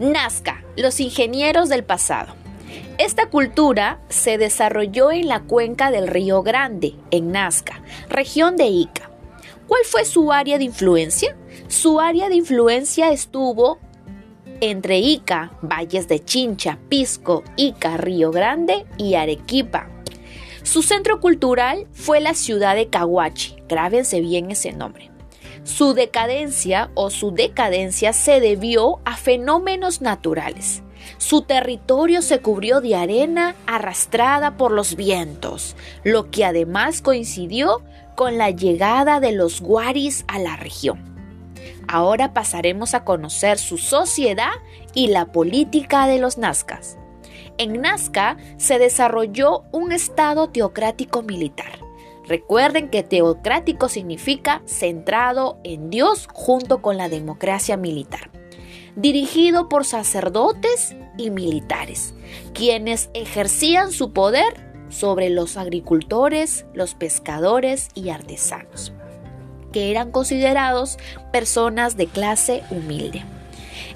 Nazca, los ingenieros del pasado. Esta cultura se desarrolló en la cuenca del Río Grande, en Nazca, región de Ica. ¿Cuál fue su área de influencia? Su área de influencia estuvo entre Ica, valles de Chincha, Pisco, Ica, Río Grande y Arequipa. Su centro cultural fue la ciudad de Cahuachi, grábense bien ese nombre. Su decadencia o su decadencia se debió a fenómenos naturales. Su territorio se cubrió de arena arrastrada por los vientos, lo que además coincidió con la llegada de los guaris a la región. Ahora pasaremos a conocer su sociedad y la política de los nazcas. En Nazca se desarrolló un estado teocrático militar Recuerden que teocrático significa centrado en Dios junto con la democracia militar, dirigido por sacerdotes y militares, quienes ejercían su poder sobre los agricultores, los pescadores y artesanos, que eran considerados personas de clase humilde.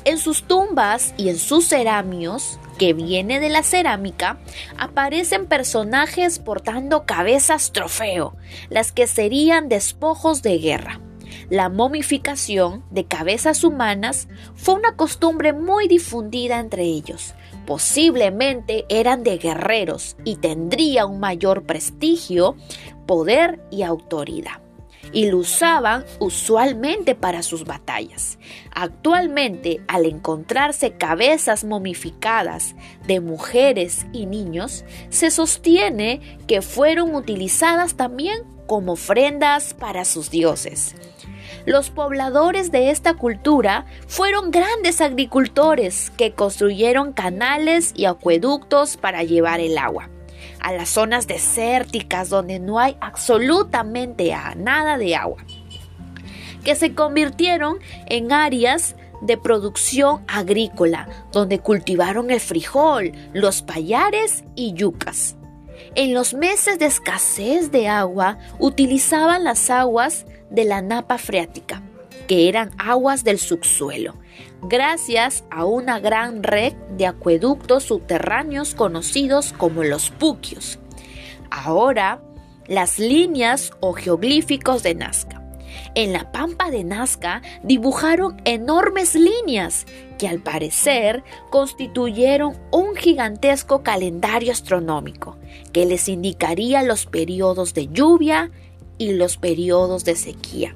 En sus tumbas y en sus ceramios que viene de la cerámica, aparecen personajes portando cabezas trofeo, las que serían despojos de guerra. La momificación de cabezas humanas fue una costumbre muy difundida entre ellos. Posiblemente eran de guerreros y tendría un mayor prestigio, poder y autoridad y lo usaban usualmente para sus batallas. Actualmente, al encontrarse cabezas momificadas de mujeres y niños, se sostiene que fueron utilizadas también como ofrendas para sus dioses. Los pobladores de esta cultura fueron grandes agricultores que construyeron canales y acueductos para llevar el agua a las zonas desérticas donde no hay absolutamente nada de agua, que se convirtieron en áreas de producción agrícola, donde cultivaron el frijol, los payares y yucas. En los meses de escasez de agua utilizaban las aguas de la napa freática, que eran aguas del subsuelo, gracias a una gran red de acueductos subterráneos conocidos como los puquios. Ahora, las líneas o geoglíficos de Nazca. En la pampa de Nazca dibujaron enormes líneas que al parecer constituyeron un gigantesco calendario astronómico que les indicaría los periodos de lluvia y los periodos de sequía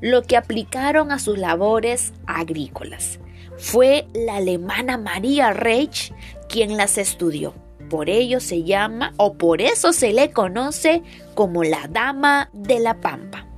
lo que aplicaron a sus labores agrícolas. Fue la alemana María Reich quien las estudió. Por ello se llama o por eso se le conoce como la Dama de la Pampa.